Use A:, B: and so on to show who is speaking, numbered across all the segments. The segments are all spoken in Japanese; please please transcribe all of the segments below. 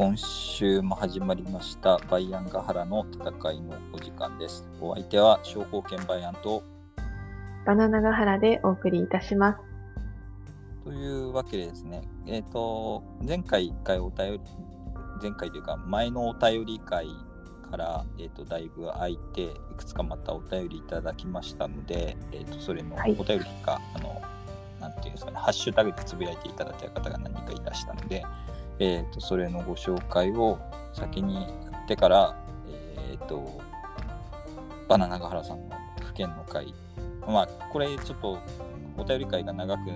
A: 今週も始まりましたバイアンガハラの戦いのお時間です。お相手は商工券バイアンと
B: バナナガハラでお送りいたします。
A: というわけでですね、えっ、と、前回一回お便り、前回というか前のお便り会から、えっ、と、だいぶ空いて、いくつかまたお便りいただきましたので、えっ、と、それの
B: はい
A: お便りか、あの、なんていうんですかね、ハッシュタグでつぶやいていただいた方が何人かいらしたので、えっ、と、それのご紹介を先にやってから、えっ、と、バナナガハラさんの府県の会、まあ、これちょっとお便り会が長く、う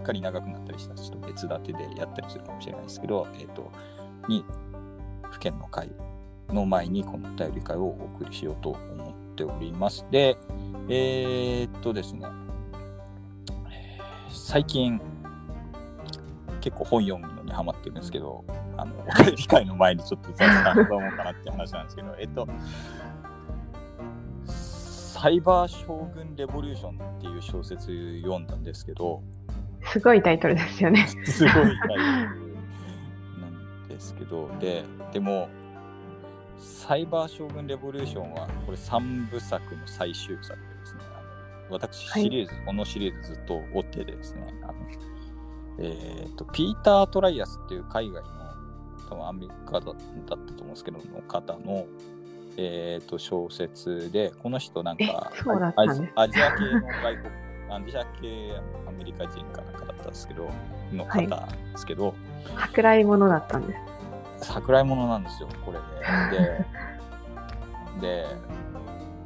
A: っかり長くなったりしたら、ちょっと別立てでやったりするかもしれないですけど、えっ、と、に、府県の会の前にこのお便り会をお送りしようと思っております。で、えーっとですね、最近、結構本読むにハマってるんですけど、あの、お便り会の前にちょっと雑談どう思うかなって話なんですけど、えっと、サイバー将軍レボリューションっていう小説読んだんですけど、
B: すごいタイトルですよね。
A: すごいタイトルなんですけど、で、でも、サイバー将軍レボリューションは、これ3部作の最終作でですね、私
B: はい
A: シリーズ、このシリーズずっと追っててですね、あのえーと、ピーター・トライアスっていう海外の、多分アメリカだだったと思うんですけど、の方の、えーと小説で、この人なんかアジア系の外国、アジア系アメリカ人かなんかだったんですけど、の方ですけど、
B: 桜井物だったんです。
A: 桜井物なんですよ、これで。で、で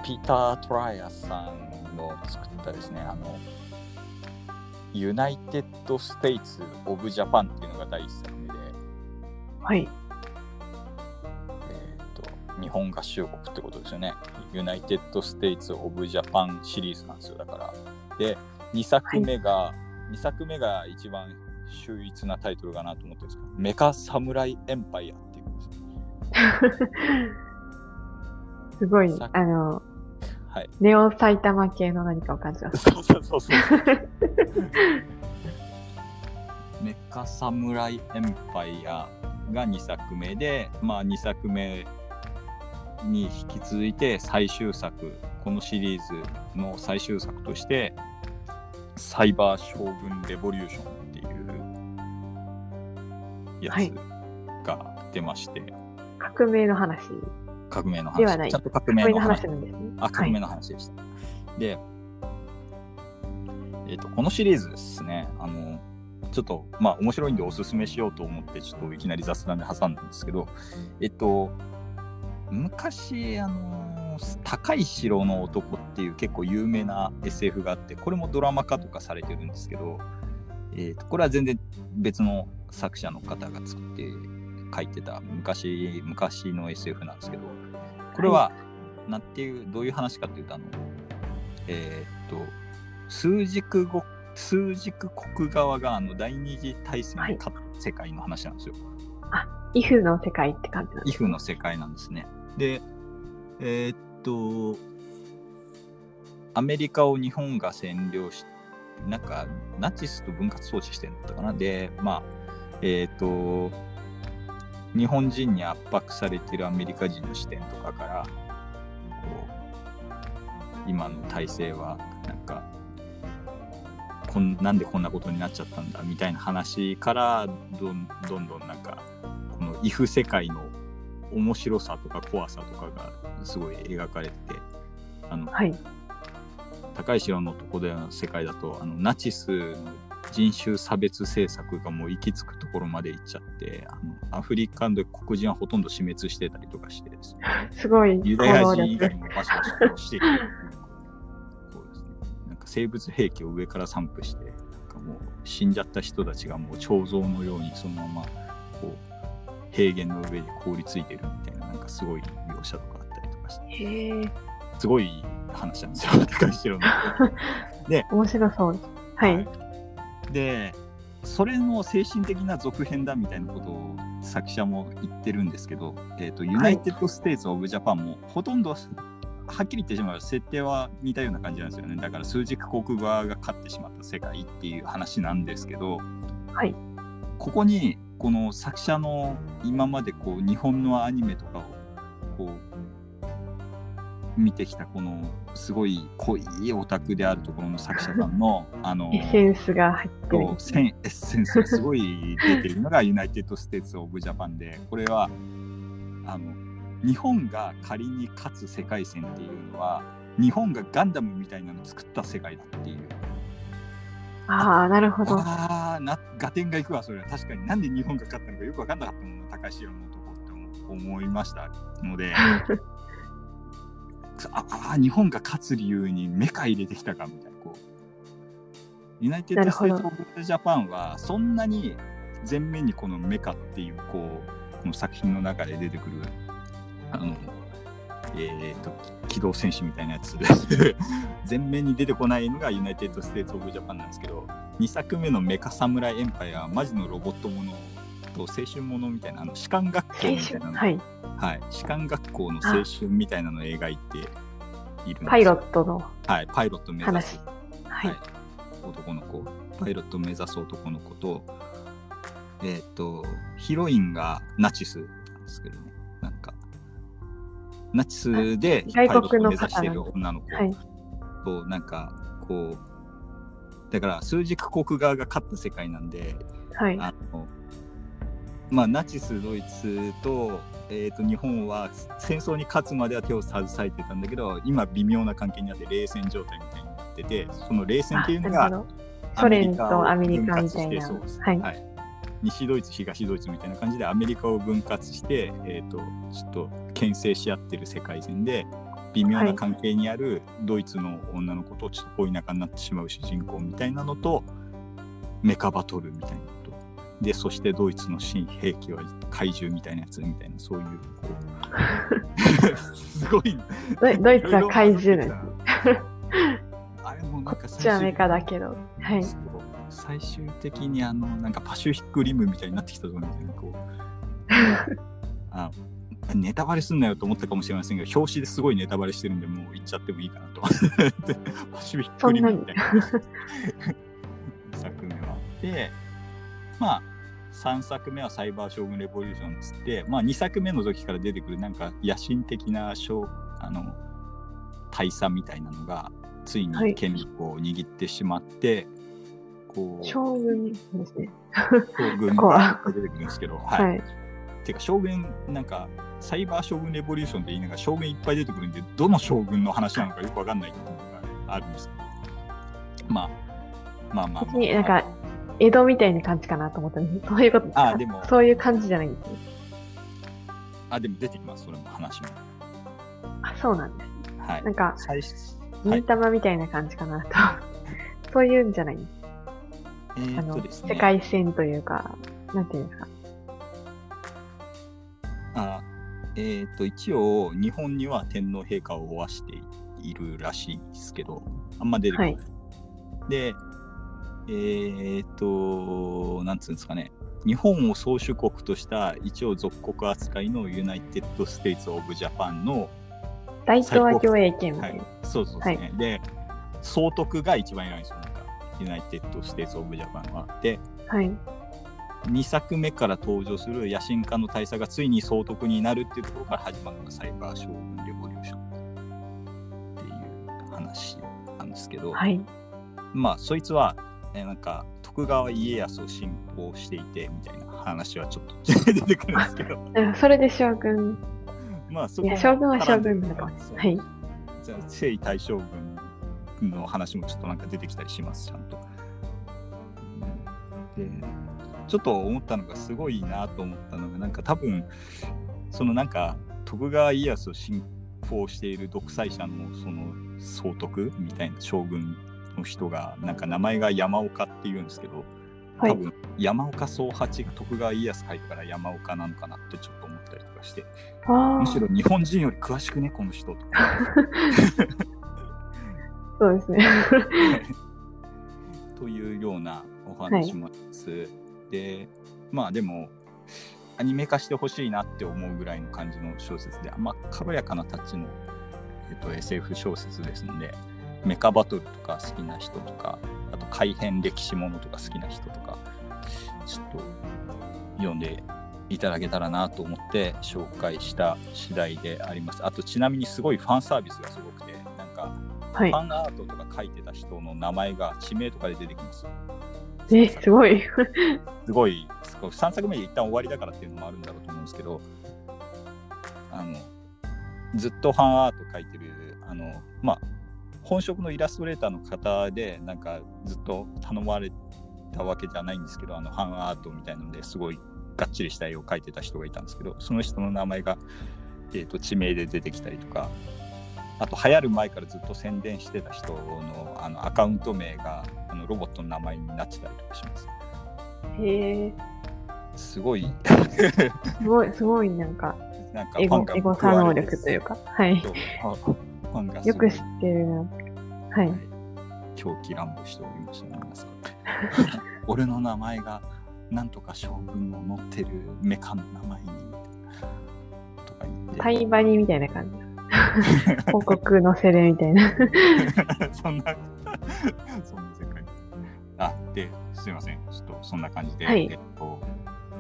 A: ピーター・トライアスさんの作ったですね、あの、ユナイテッド・ステイツ・オブ・ジャパンっていうのが第一作目で、
B: はい。
A: えーと、日本合衆国ってことですよね。ユナイテッド・ステイツ・オブ・ジャパンシリーズなんですよ、だから。で、2作目が、2作目が一番秀逸なタイトルかなと思ってるんですけど、メカ・サムライ・エンパイアっていうんですよ。
B: すごい
A: さ、
B: あの、
A: はい。
B: ネオ埼玉系の何かを感じます。
A: そうそうそうそう。メカサムライエンパイアが2作目で、まあ2作目に引き続いて最終作、このシリーズの最終作として、サイバー将軍レボリューションっていうや
B: はい
A: つが出まして、
B: 革命の話。
A: 革命の話。
B: ではない
A: ちゃんと革
B: 革命の
A: 話
B: 話なんですね。
A: あ、革命の話でした。で、えっ、と、このシリーズですね、あの、ちょっと、まあ、面白いんでおすすめしようと思って、ちょっといきなり雑談で挟んだんですけど、えっと、昔、あの、高い城の男っていう結構有名な SF があって、これもドラマ化とかされてるんですけど、えっと、これは全然別の作者の方が作って書いてた昔、昔の SF なんですけど、これは、なんていう、どういう話かっていうと、あの、えーっと、数軸語、数軸国側があの第二次大戦に勝った世界の話なんですよ。
B: イフの世界って感じなんです。
A: イフの世界なんですね。で、えーっと、アメリカを日本が占領し、なんか、ナチスと分割統治してるんだったかな。で、まあ、えーっと、日本人に圧迫されてるアメリカ人の視点とかから、こう、今の体制は、なんか、こんなんでこんなことになっちゃったんだみたいな話からどんどんどんなんかこのイフ世界の面白さとか怖さとかがすごい描かれててあの
B: はい。
A: 高い城のとこでの世界だとあのナチスの人種差別政策がもう行き着くところまで行っちゃってあのアフリカで黒人はほとんど死滅してたりとかしてですね
B: すごい
A: ユダヤ人以外
B: 力。
A: もバシバシ殺していくうそうですね。なんか生物兵器を上から散布して、なんかもう死んじゃった人たちがもう彫像のようにそのままこう平原の上で凍りついてるみたいな、なんかすごい描写とかあったりとかして、すごい話なんですよ、高い城の。
B: 面白そうです。はい。
A: で、それの精神的な続編だみたいなことを作者も言ってるんですけど、えっ、と、ユナイテッド・ステイツ・オブ・ジャパンもほとんど、はっきり言ってしまう設定は似たような感じなんですよね。だから枢軸国側が勝ってしまった世界っていう話なんですけど、
B: はい。
A: ここにこの作者の今までこう日本のアニメとかをこう見てきたこのすごい濃いオタクであるところの作者さんの あの
B: エッセンスが入ってる。
A: センエッセンスがすごい出てるのがユナイテッド・ステーツ・オブ・ジャパンでこれはあの日本が仮に勝つ世界線っていうのは日本がガンダムみたいなのを作った世界だっていう。
B: ああ、なるほど。
A: ああ、な、合点がいくわ、それは。確かになんで日本が勝ったのかよく分かんなかったもんな、高い城の男って思いましたので、ああ、日本が勝つ理由にメカ入れてきたかみたいな、こう。ユナイテッド・ステート・オブ・ジャパンは、そんなに前面にこのメカっていう、こう、この作品の中で出てくる、あの、えーと、機動戦士みたいなやつ 前面に出てこないのがユナイテッド・ステート・オブ・ジャパンなんですけど2作目のメカサムライ・エンパイアはマジのロボットものと青春ものみたいなあの士官学校みたいなの、
B: はい、
A: はい、士官学校の青春みたいなのを描いている
B: パイロットの。
A: はい。パイロット目指す、
B: はい、はい、
A: 男の子。パイロット目指す男の子とえっ、ー、とヒロインがナチスなんですけどね。なんかナチスで
B: パイロット
A: 目指してる女の子と、なんかこう、だから数軸国側が勝った世界なんで、
B: はい、
A: あのまあ、ナチスドイツと,、えー、と日本は戦争に勝つまでは手を携えてたんだけど今微妙な関係にあって冷戦状態みたいになっててその冷戦っていうのが
B: ソ連とアメリカみたいな。はい、はい。
A: 西ドイツ東ドイツみたいな感じでアメリカを分割して、えーと、ちょっと牽制し合ってる世界線で微妙な関係にあるドイツの女の子とちょっと恋仲になってしまう主人公みたいなのとメカバトルみたいなでそしてドイツの新兵器は怪獣みたいなやつみたいなそういうこう。すごい。
B: ドイツは怪獣です。
A: あれもなんか
B: こっちはメカだけど。はい。
A: 最終的にあのなんかパシフィックリムみたいになってきたと思うんですよねこう。あネタバレすんなよと思ったかもしれませんが表紙ですごいネタバレしてるんでもう言っちゃってもいいかなと。パシフィックリムみたいな。作目は。でまあ3作目はサイバー将軍レボリューションっつって、まあ、2作目の時から出てくるなんか野心的なあの大佐みたいなのがついに権力を握ってしまって、
B: こう。将軍ですね。
A: 将軍が出てくるんですけど、はい。はい、ていうか、将軍、なんか、サイバー将軍レボリューションって言いながら将軍いっぱい出てくるんで、どの将軍の話なのかよくわかんないっていうのがあるんですけど、まあ、まあまあ、
B: まあ。なんか、江戸みたいな感じかなと思ったんですそういうことあでもそういう感じじゃないんですね。
A: あ、でも出てきます、それも話も。
B: あ、そうなんです。
A: はい。
B: なんか、忍たまみたいな感じかなと。そういうんじゃない？んです。
A: えー、っとです
B: ね、世界線というか、なんていうんですか？
A: あえー、っと、一応、日本には天皇陛下をおわしているらしいですけど、あんま出てこない。はい、で、えー、っと、なんつうんですかね、日本を宗主国とした一応属国扱いのユナイテッド・ステイツ・オブ・ジャパンの
B: 大東亜共栄圏
A: はい、そうそうですね、はい、で総督が一番偉いんですよユナイテッド・ステーツ・オブ・ジャパンは。で、
B: はい、
A: 2作目から登場する野心家の大佐がついに総督になるっていうところから始まるのがサイバー・ショーグン・レボリューションっていう話なんですけど、
B: はい、
A: まあそいつは、えなんか徳川家康を信仰していてみたいな話はちょっと出てくるんですけど。
B: それで将軍。
A: まあそこ
B: 将軍は将軍だから。はい。
A: じゃあ征夷大将軍の話もちょっとなんか出てきたりします、ちゃんと。で、ちょっと思ったのがすごいなと思ったのが、なんか多分、そのなんか徳川家康を信仰している独裁者のその総督みたいな将軍の人が、なんか名前が山岡っていうんですけど、多分、山岡宗八が徳川家康書いたから山岡なのかなってちょっと思ったりとかして、むしろ日本人より詳しくね、この人とか。
B: そうですね。
A: というようなお話もあります。はい、で、まあでも、アニメ化してほしいなって思うぐらいの感じの小説で、あんま軽やかなタッチの、えっと、SF 小説ですので、メカバトルとか好きな人とか、あと改変歴史ものとか好きな人とか、ちょっと読んでいただけたらなと思って紹介した次第であります。あとちなみにすごいファンサービスがすごくて、なんか、はい、ファンアートとか書いてた人の名前が地名とかで出てきます。
B: え、すごい。
A: すごい、3作目で一旦終わりだからっていうのもあるんだろうと思うんですけど、あの、ずっとファンアート書いてる、あの、まあ、本職のイラストレーターの方で、なんかずっと頼まれたわけじゃないんですけど、あの、ファンアートみたいなのですごいがっちりした絵を描いてた人がいたんですけどその人の名前が、えーと、地名で出てきたりとかあと流行る前からずっと宣伝してた人のあのアカウント名があのロボットの名前になってたりとかします。
B: へえ。
A: すごい
B: すごい、すごいなんか、なんかエゴエゴサ能力というか、はい。ファンがよく知ってるな。はい。
A: 狂気乱舞しておりました、皆さん。俺の名前がなんとか将軍の乗ってるメカの名前にとか言って。
B: タイバニみたいな感じ。広告載せるみたいな。
A: そんな、そんな世界。あ、で、すいません。ちょっとそんな感じで、
B: はい、
A: えっと、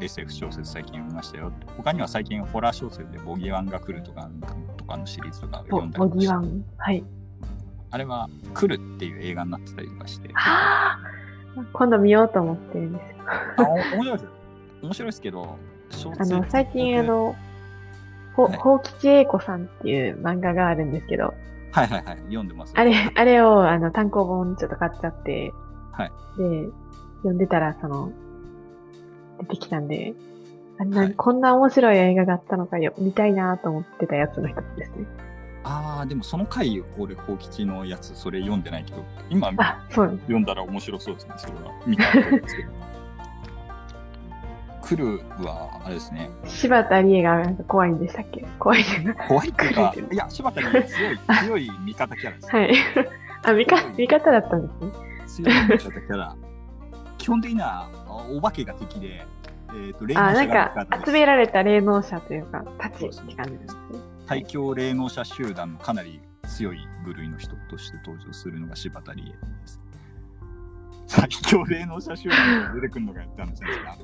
A: SF 小説最近読みましたよ。他には最近ホラー小説でボギワンが来るとかとかのシリーズとか読んだり
B: ボギワンはい。
A: あれは来るっていう映画になってたりとかして。
B: はあ今度見ようと思ってるんですよ。あ、
A: 面白いですよ。面白いですけど、
B: あの、最近あの、ほ、ほうきちえいこさんっていう漫画があるんですけど、
A: はいはいはい、読んでます。
B: あれ、あれを、あの、単行本ちょっと買っちゃって、
A: はい。
B: で、読んでたら、その、出てきたんで、あんな、はい、こんな面白い映画があったのかよ、見たいなと思ってたやつの一つですね。
A: ああ、でもその回、俺、宝吉のやつ、それ読んでないけど、今、
B: 読
A: んだら面白そうですね、それは。見たんですけど。来るは、あれですね。
B: 柴田理恵が怖いんでしたっけ？怖いじゃな
A: 怖いっていうか、いや、柴田理恵強い、強い味方キャラです。
B: はい。あ、味方、味方だったんですね。
A: 強い味方キャラ。基本的には、お化けが敵で、
B: えっ、ー、と、霊能者なんか、集められた霊能者というか、たちって感じですね。
A: 最強霊能者集団のかなり強い部類の人として登場するのが柴田理恵です。最強霊能者集団が出てくるのがやった話ですか。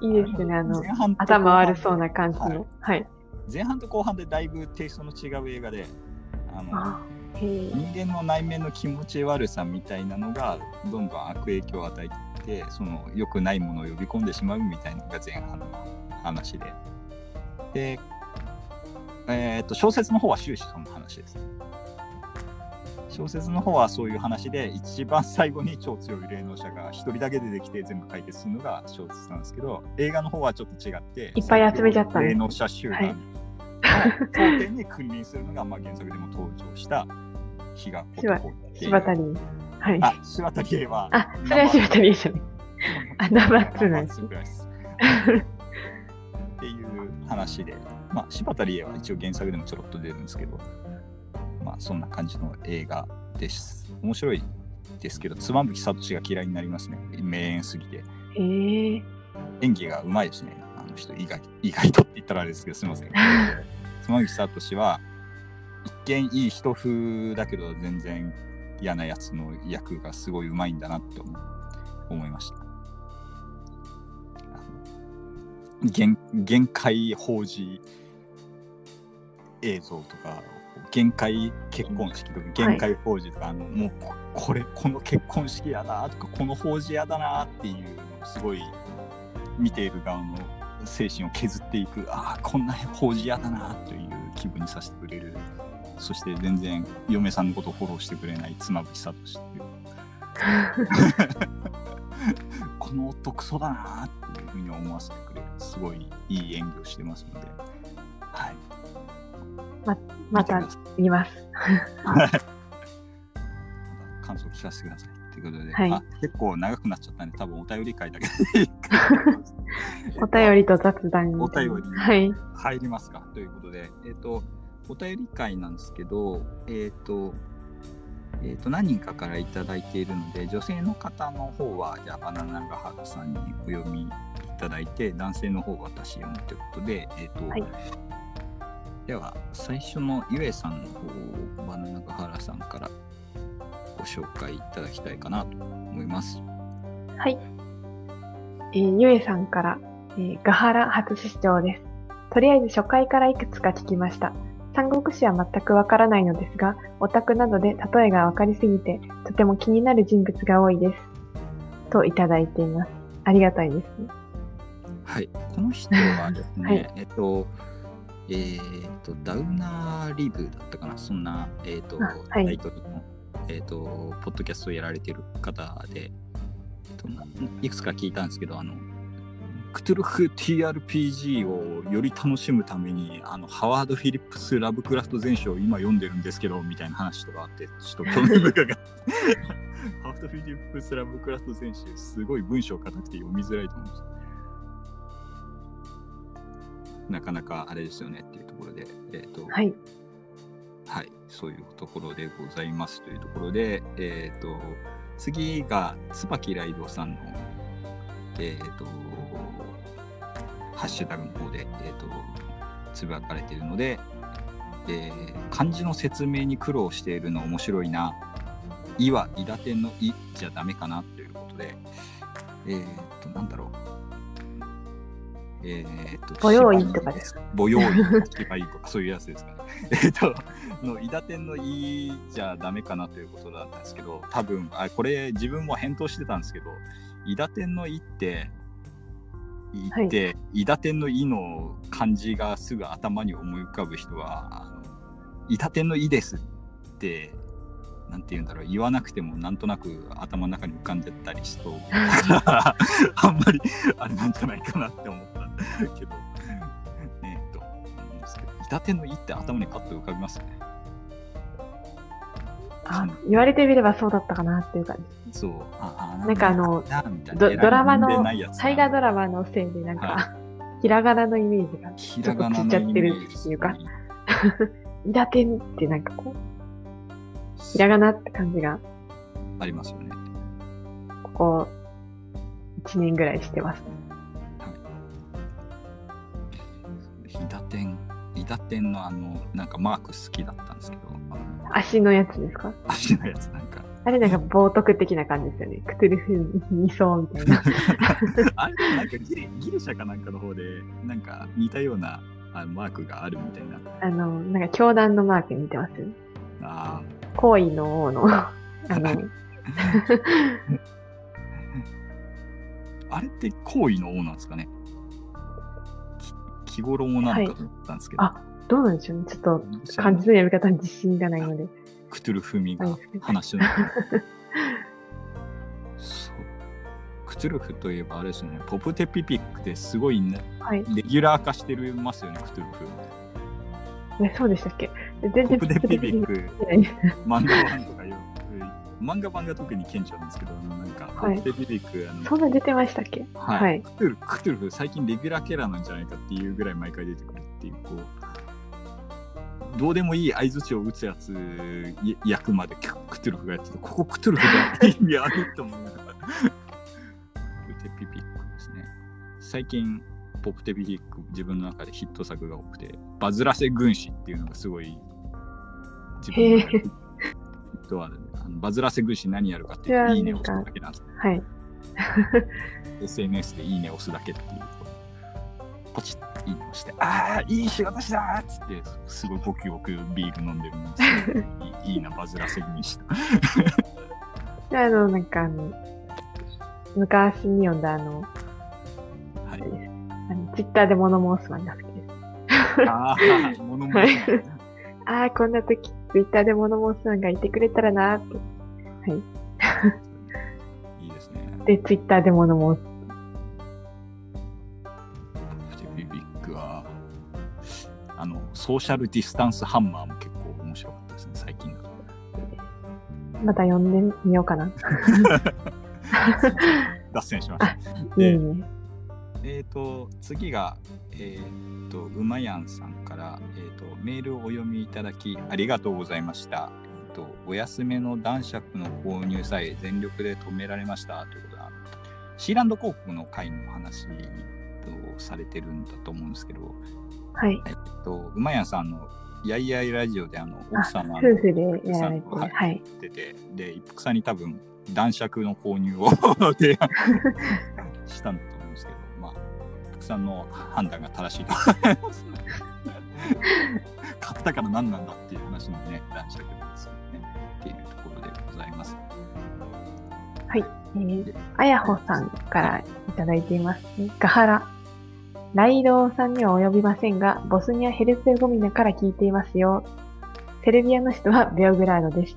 B: いいですね、あの、頭悪そうな感じの、はい。はい。
A: 前半と後半でだいぶテイストの違う映画で、あの人間の内面の気持ち悪さみたいなのがどんどん悪影響を与えていってその良くないものを呼び込んでしまうみたいなのが前半の話で。でえー、と小説の方は終始その話です。小説の方はそういう話で、一番最後に超強い霊能者が一人だけ出てきて全部解決するのが小説なんですけど、映画の方はちょっと違って、
B: いっぱい集めちゃった
A: 霊能者集団の頂点に君臨するのが、まあ原作でも登場した日が
B: 男柴田理はい。
A: あ、柴田理恵は。
B: あ、それは柴田理恵じゃない。あ、ナンバー2なんです。
A: っていう話で。まあ、柴田理恵は一応原作でもちょろっと出るんですけど、まあ、そんな感じの映画です。面白いですけど、妻夫木聡が嫌いになりますね。名演すぎて。
B: えー、
A: 演技がうまいですね。あの人、意外意外とって言ったらあれですけど、すみません。妻夫木聡は、一見いい人風だけど、全然嫌なやつの役がすごいうまいんだなって思いました。限限界法事映像とか限界結婚式とか限界法事とか、はい、あのもうこれこの結婚式やなとかこの法事やだなっていうすごい見ている側の精神を削っていくああこんな法事やだなという気分にさせてくれるそして全然嫁さんのことをフォローしてくれない妻夫木聡っていう。この夫クソだなっていうふうに思わせてくれる。すごいいい演技をしてますので、はい。
B: ままた見ます。
A: 感想聞かせてください。ということで、
B: はい、
A: 結構長くなっちゃったんで、多分お便り会だけで。
B: お便りと雑談
A: お便りに入りますか、はい、ということで、えっ、ー、と、お便り会なんですけど、えっ、ー、と、えー、と何人かから頂いているので女性の方の方はじゃあバナナガハルさんにお読みただいて男性の方は私読むということで、えーと、はい、では最初のゆえさんの方をバナナガハラさんからご紹介いただきたいかなと思います。
B: はい。えー、ゆえさんからえー、ガハラ初出張です。とりあえず初回からいくつか聞きました。三国志は全くわからないのですが、オタクなどで例えがわかりすぎて、とても気になる人物が多いです。といただいています。ありがたいです。
A: はい、この人はですね、
B: はい
A: えっと、えーと、ダウナーリブだったかな、そんな、えーと、
B: あはい
A: タイトルの、えーと、ポッドキャストをやられてる方で、えっとないくつか聞いたんですけど、あの、クトゥルフ TRPG をより楽しむために、あの、ハワード・フィリップス・ラブクラフト全書を今読んでるんですけど、みたいな話とかあって、ちょっと興味深かった。ハワード・フィリップス・ラブクラフト全書、すごい文章硬くて読みづらいと思うんですよなかなかあれですよねっていうところで、えっ、と、は、
B: はいい。
A: そういうところでございますというところで、えっ、と、次が、椿ライドさんの、えっ、と、ハッシュタグの方で、えっ、と、つぶやかれているので、えー漢字の説明に苦労しているの面白いな。いは、いだてんのいじゃダメかなということで、えっ、と、なんだろう。えっ、と、
B: 母用意とかです
A: か？母用意、芝居とかそういうやつですかね。えっと、の、いだてんのいじゃダメかなということだったんですけど、多分、あ、これ自分も返答してたんですけど、いだてんのいって、いって、いだてんのいの漢字がすぐ頭に思い浮かぶ人は、あのいだてんのいですって、なんて言うんだろう、言わなくてもなんとなく頭の中に浮かんでたりしそう。あんまりあれなんじゃないかなって思ったけど、えっと、思うんですけど、いだてんのいって頭にパッと浮かびますよね。
B: あ、言われてみればそうだったかなっていう感じ。
A: そう。ああ
B: なんかあのドドラマの大河ドラマのせいでなんか、
A: は
B: ひらがなのイメージが
A: ひ
B: ちょっとついちゃってるっていうか、いだてんってなんかこう、ひらがなって感じが、
A: ありますよね。
B: ここ、1年ぐらいしてます。
A: ひだてん、いだてんのあの、なんかマーク好きだったんですけど、あの
B: 足のやつですか？
A: 足のやつなんか、
B: あれなんか冒涜的な感じですよね。クトゥルフ2層みたいな。
A: あれなんかギリギリシャかなんかの方で、なんか似たようなあマークがあるみたいな。
B: あの、なんか教団のマークに似てます？
A: あ
B: 行為の王の、あの、
A: あ あれって行為の王なんですかね？き日頃もなのかと思ったんですけど、
B: あどうなんでしょうね。ちょっと漢字の読み方に自信がないので。
A: クトゥルフミが
B: はい
A: 話の。そう。クトゥルフといえばあれですよね、ポプテピピックですごい、ね、
B: はい。
A: レギュラー化してるますよね、クトゥルフ。
B: ね、そうでしたっけ？全然
A: ポプテピピック、漫画。漫画版が特に顕著なんですけど、なんか、
B: はい
A: ポプテピピック、あの
B: そんな出てましたっけ？
A: はい、
B: はい
A: クトゥルフ、クトゥルフ、最近レギュラーキャラなんじゃないかっていうぐらい毎回出てくるっていう、こう、どうでもいい相づちを打つやつい役までククトゥルフがやってて、ここクトゥルフが意味あると思いながら。ポプテピピックですね。最近、ポプテピピック、自分の中でヒット作が多くて、バズらせ軍師っていうのがすごい、自分の中でヒットある。あのバズらせ軍師何やるかっていうと、いいねを押すだけなんです
B: はい。
A: SNS でいいね押すだけっていう。ポチッいいね押して、ああ、いい仕事したーっつって、すごいボキボキビール飲んでるんですけど、いいな、バズらせにした。
B: で、あの、なんかあの、昔に読んだあの、
A: はい。
B: あのツイッターで物申す漫画好きです。
A: ああ、物も、
B: はいああ、こんな時、ツイッターで物申す漫画いてくれたらなーって。
A: いいですね。
B: で、ツイッターで物申す。
A: プテビビックは、あの、ソーシャルディスタンスハンマーも結構面白かったですね、最近だと。
B: また読んでみようかな。
A: 脱線しました。
B: いいね。
A: えっ、と、次が、えっ、と、うまやんさんえっ、と、メールをお読みいただき、ありがとうございました。えっ、と、お安めの男爵の購入さえ全力で止められました。ということで、あのシーランド広告の会の話とされてるんだと思うんですけど、
B: はい。
A: えっ、と、うまやんさんの、やいやいラジオで、あの、
B: あ
A: 奥様の
B: 夫婦でやられてる。
A: はい
B: はい。
A: 出て、で、一服さんに多分、男爵の購入を 提案したんだと思うんですけど、まあ、一服さんの判断が正しいと思います。買ったから何なんだっていう話もね、男子だけどですよね。っていうところでございます。
B: はい。えー、あやほさんからいただいています、ね。ガハラ。ライドウさんには及びませんが、ボスニア・ヘルツェゴミナから聞いていますよ。セルビアの首都はベオグラードです。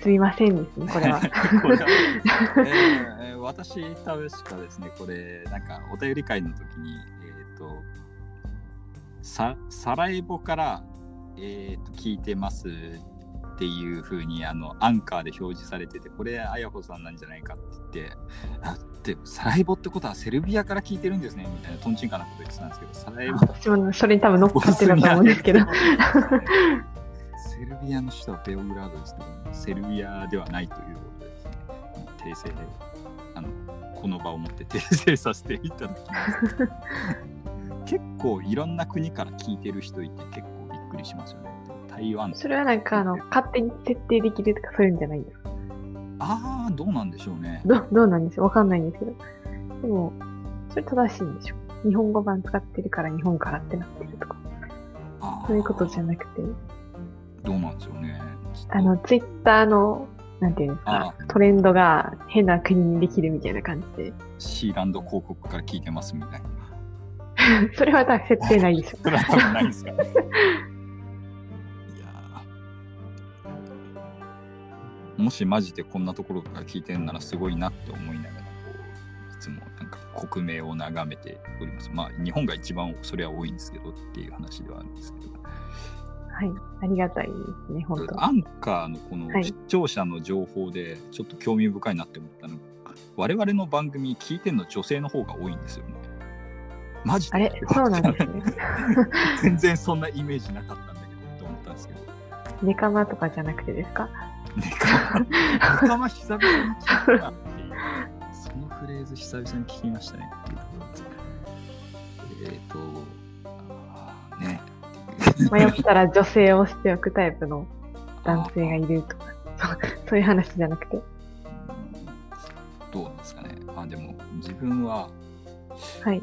B: すみませんですね、これは。
A: これはえー私、確かですね、これ、なんかお便り会の時に、えっ、と、ササラエボから、えー、と聞いてますっていう風にあのアンカーで表示されてて、これ、あやほさんなんじゃないかって言って、あでサラエボってことはセルビアから聞いてるんですねみたいなトンチンカンなこと言ってたんですけど、サラエボ
B: それに多分乗っかってたと思うんですけど。
A: セルビアの首都はベオグラードですけど、セルビアではないということでですね、訂正で、あの、この場をもって訂正させていただきます。結構いろんな国から聞いてる人いて結構びっくりしますよね。台湾
B: それはなんかあの、勝手に設定できるとかそういうんじゃないんですか
A: ああ、どうなんでしょうね。
B: どどうなんでしょうわかんないんですけど。でも、それ正しいんでしょ日本語版使ってるから日本からってなってるとか。そういうことじゃなくて、
A: どうなんでしょうね。
B: あの、ツイッターの、なんていうんですか、トレンドが変な国にできるみたいな感じで。
A: シーランド広告から聞いてますみたいな。
B: それは多分設定ないですよ。
A: それは多分ないですかね。いやーもしマジでこんなところから聞いてるならすごいなって思いながらこういつもなんか国名を眺めております。まあ日本が一番それは多いんですけどっていう話ではあるんですけど。
B: はい。ありがたいですね、本当
A: アンカーのこの
B: はい
A: 視聴者の情報でちょっと興味深いなって思ったのが、我々の番組聞いてるの女性の方が多いんですよね。マジで
B: あれそうなんですね。
A: 全然そんなイメージなかったんだけどって思ったんですけど。
B: ネカマとかじゃなくてですか？
A: ネカマ、ネカマ久々に聞いたなっていう。そのフレーズ久々に聞きましたねっていうところです。えっ、と、あーね。
B: 迷ったら女性をしておくタイプの男性がいるとか、そうそういう話じゃなくて。
A: うんどうなんですかね。あ、でも自分は、
B: はい。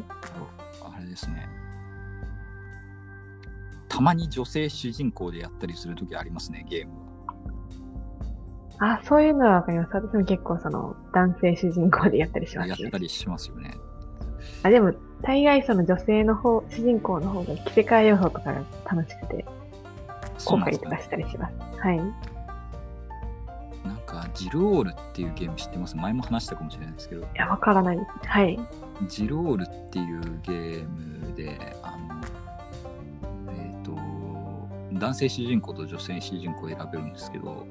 A: たまに女性主人公でやったりするときありますね、ゲームは。
B: あ、そういうのはわかります。私も結構その男性主人公でやったりします？ね
A: やった。りしますよね。
B: あ、でも、大概その女性の方、主人公の方が着せ替え要素とかが楽しくて、
A: そうなんですかね
B: 公開とかしたりします。はい。
A: なんか、ジルオールっていうゲーム知ってます？前も話したかもしれないですけど、
B: いや、わからないです。はい。
A: ジロールっていうゲームで、あの、えっ、と、男性主人公と女性主人公を選べるんですけど、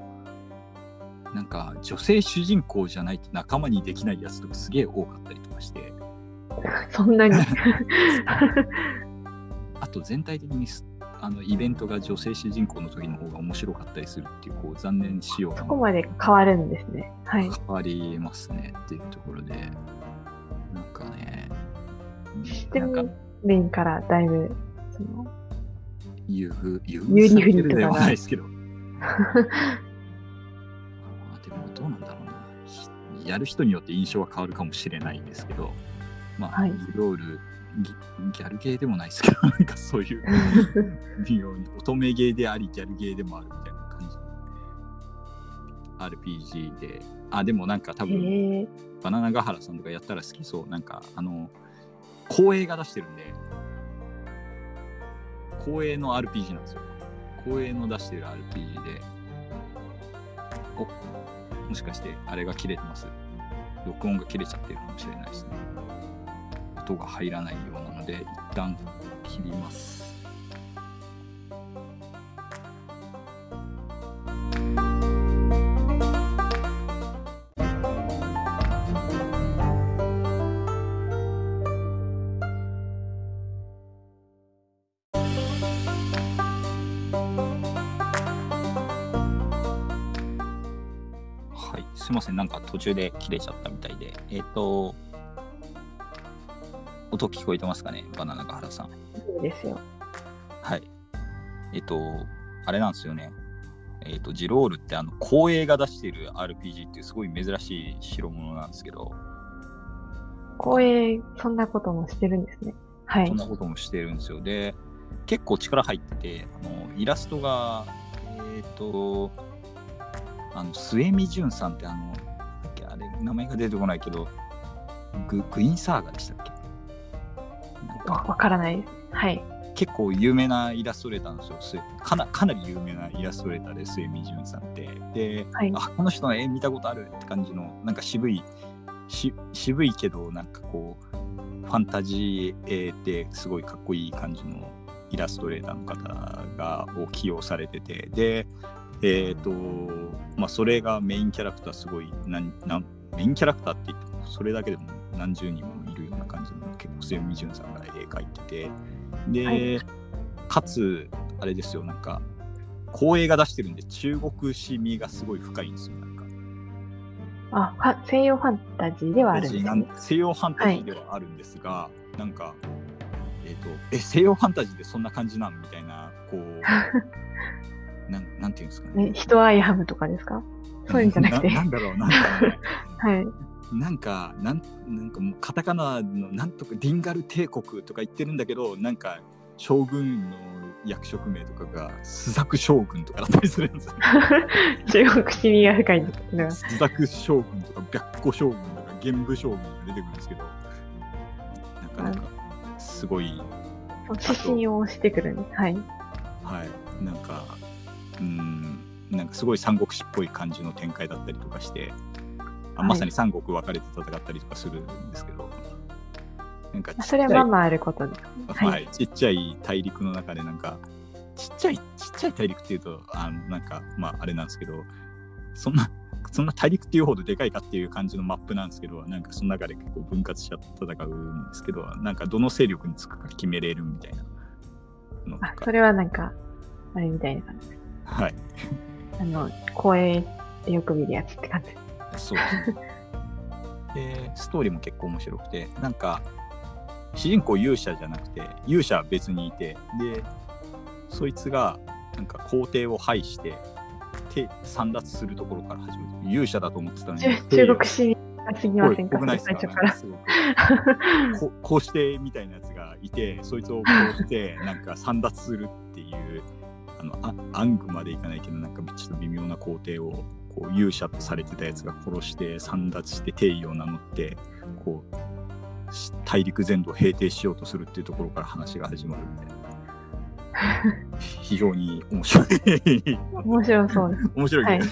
A: なんか女性主人公じゃないと仲間にできないやつとかすげえ多かったりとかして、
B: そんなに？
A: あと全体的にすあのイベントが女性主人公の時の方が面白かったりするっていう、こう残念仕様が
B: そこまで変わるんですね。はい。
A: 変わりますねっていうところで、なんかね、
B: システ
A: なんか
B: ム面からだいぶ、その、
A: 優遇、優
B: 有利不利
A: されてる
B: とかが
A: ではないですけど。あでもどうなんだろうな。ひやる人によって印象は変わるかもしれないんですけど、まあ、
B: はい
A: いろいろギギャルゲーでもないですけど、なんかそういう微妙に乙女ゲーであり、ギャルゲーでもあるみたいな感じ。RPG で、あ、でもなんか多分、バナナガハラさんとかやったら好きそう。なんか、あの、光栄が出してるんで、光栄の RPG なんですよ。光栄の出してる RPG で、おもしかしてあれが切れてます。録音が切れちゃってるかもしれないですね。音が入らないようなので、一旦切ります。途中で切れちゃったみたいで、えっ、と、音聞こえてますかね、バナナガハラさん。
B: そうですよ。
A: はい。えっ、と、あれなんですよね。えっ、と、ジロールって、あの、光栄が出している RPG っていうすごい珍しい代物なんですけど、
B: 光栄、そんなこともしてるんですね。はい
A: そん。なこともしてるんですよ。で、結構力入ってて、あのイラストが、えっ、と、あの、末見淳さんって、あの、名前が出てこないけど、ググイーンサーガでしたっけ？なんか
B: わわからないです。はい。
A: 結構有名なイラストレーターなんですよ末かな。かなり有名なイラストレーターで、末見淳さんって。で、
B: はい。
A: あこの人の絵見たことあるって感じのなんか渋いし渋いけどなんかこうファンタジー絵ですごいかっこいい感じのイラストレーターの方がを起用されててでえっ、とまあそれがメインキャラクターすごいなんなんメインキャラクターって言ってもそれだけでも何十人もいるような感じの結構末見淳さんが絵描いてて。で、
B: はい。
A: かつあれですよ。なんか光栄が出してるんで中国史味がすごい深いんですよなんか。
B: あ、ファ西洋ファンタジーではあるんですね。
A: 西洋ファンタジーではあるんですが、なんか、えっ、と、え、西洋ファンタジーでそんな感じなんみたいな、こう、なんなんていうんですかね。
B: ね、人アイハムとかですか？そういうんじゃなくて。
A: なんだろう、なんかね、
B: はい。
A: なんか、なんなんかもうカタカナのなんとかディンガル帝国とか言ってるんだけど、なんか将軍の役職名とかがスザク将軍とかだったりするんですよ。
B: 中国史味が深いんですけど。
A: スザク将軍とか白虎将軍とか玄武将軍が出てくるんですけど、なかなかすごい
B: 指針をしてくるんです。はい。
A: はい、なんか、うん、なんかすごい三国志っぽい感じの展開だったりとかして、まさに三国分かれて戦ったりとかするんですけど、なんか
B: それはまあまああることです。
A: は、
B: はいい。
A: ちっちゃい大陸の中でなんか、ちっちゃい、ちっちゃい大陸っていうと、あのなんか、まああれなんですけど、そんな、そんな大陸っていうほどでかいかっていう感じのマップなんですけど、なんかその中で結構分割しちゃって戦うんですけど、なんかどの勢力につくか決めれるみたいな
B: あ、
A: か
B: それはなんか、あれみたいな感じです。
A: はい。
B: あの、光栄でよく見るやつって感じ。
A: そうですね。で、ストーリーも結構面白くて、なんか、主人公勇者じゃなくて、勇者は別にいて、で、そいつが、なんか皇帝を排して、て散奪するところから始める。勇者だと思ってたのに、
B: 中中国史が過ぎませんか？
A: ないですか？すごくここうしてみたいなやつがいて、そいつをこうして、なんか散奪するっていう、あの、あ暗愚までいかないけど、なんかちょっと微妙な皇帝を、こう勇者とされてたやつが殺して、散奪して帝位を名乗って、こう、し大陸全土を平定しようとするっていうところから話が始まるみたいな。非常に面白い。
B: 面白そうです。
A: 面白い
B: はい
A: ね。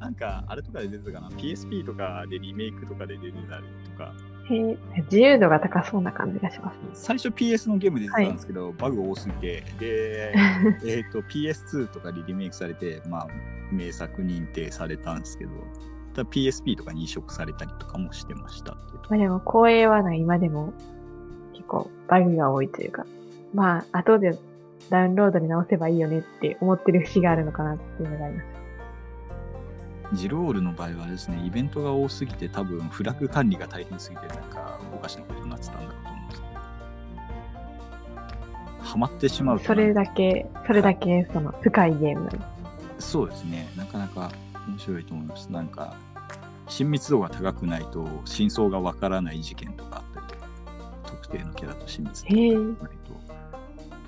A: なんか、あれとかで出てたかな ?PSP とかでリメイクとかで出てたりとか、
B: へえ自由度が高そうな感じがします。
A: 最初 PS のゲームで出てたんですけど、バグ多すぎて、で、えっと PS2 とかでリメイクされて、まあ、名作認定されたんですけど、PSP とかに移植されたりとかもしてました
B: まあでも、光栄はね、今でも結構バグが多いというか、まあ、後でダウンロードで直せばいいよねって思ってる節があるのかなっていうのがあります。
A: ジロールの場合はですね、イベントが多すぎて、多分フラグ管理が大変すぎて、なんかおかしなことになってたんだろうと思うんですけど、ハマってしまうと
B: それだけ、それだけその深いゲーム。
A: そうですね、なかなか面白いと思います。なんか、親密度が高くないと、真相がわからない事件とかあったりとか、特定のキャラと親密度がないと、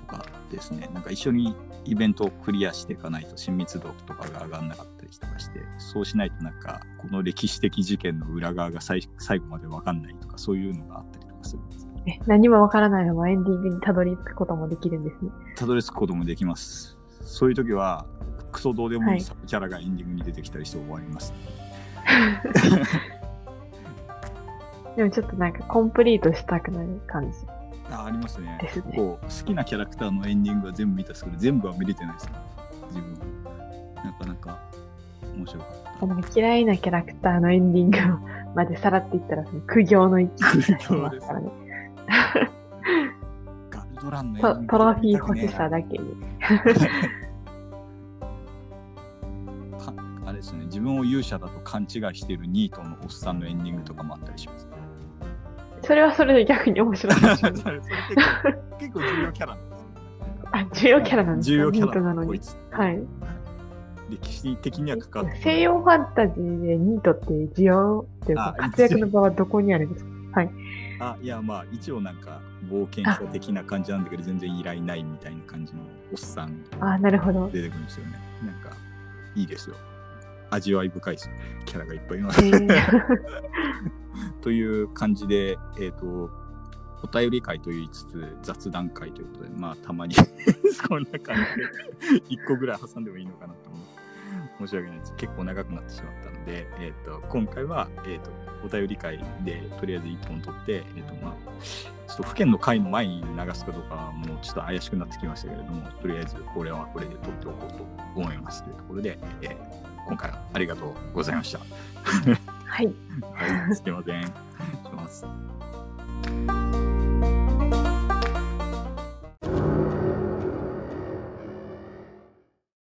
A: とかですね、なんか一緒にイベントをクリアしていかないと親密度とかが上がらなかったりとかして、そうしないとなんか、この歴史的事件の裏側が最最後までわかんないとか、そういうのがあったりとかするんです
B: え何もわからないままエンディングにたどり着くこともできるんですね。
A: たどり着くこともできます。そういう時は、クソどうでも
B: はいい
A: サブキャラがエンディングに出てきたりして終わります。
B: でもちょっとなんかコンプリートしたくなる感じ。
A: あありますね。
B: ですね
A: 結構好きなキャラクターのエンディングは全部見たんですけど、全部は見れてないですね。自分は。なかなか面白かった。
B: なんか嫌いなキャラクターのエンディングまでさらっていったら、その苦行の一
A: 苦
B: にますからね。
A: ガルドランの
B: トトロフィー欲しさだけに。
A: か あれですね、自分を勇者だと勘違いしているニートのおっさんのエンディングとかもあったりします。
B: それはそれで逆に面白いね。
A: それ結構重要キャラなんですよ。
B: あ、重要キャラなんですか？
A: 重要キ
B: ニートなのに。はい。
A: 歴史的には関わって
B: 西洋ファンタジーでニートって需要っていうか
A: あ
B: 活躍の場はどこにあるんですか？はい。
A: あ、いや、まあ、一応なんか、冒険者的な感じなんだけど、全然依頼ないみたいな感じのおっさん
B: あ、なるほど。
A: 出てくるんですよね。なんか、いいですよ。味わい深いですよ。キャラがいっぱいいます。
B: えー
A: という感じで、えっ、と、お便り会と言いつつ雑談会ということで、まあ、たまに そんな感じで、1個ぐらい挟んでもいいのかなと思って。申し訳ないです。結構長くなってしまったので、えっ、と、今回は、えっ、と、お便り会でとりあえず1本取って、えっ、と、まあ、ちょっと府県の会の前に流すかどうかはもうちょっと怪しくなってきましたけれども、とりあえずこれはこれで取っておこうと思いますというところで、えー今回はありがとうございました。
B: はい。
A: はい、すみません。します。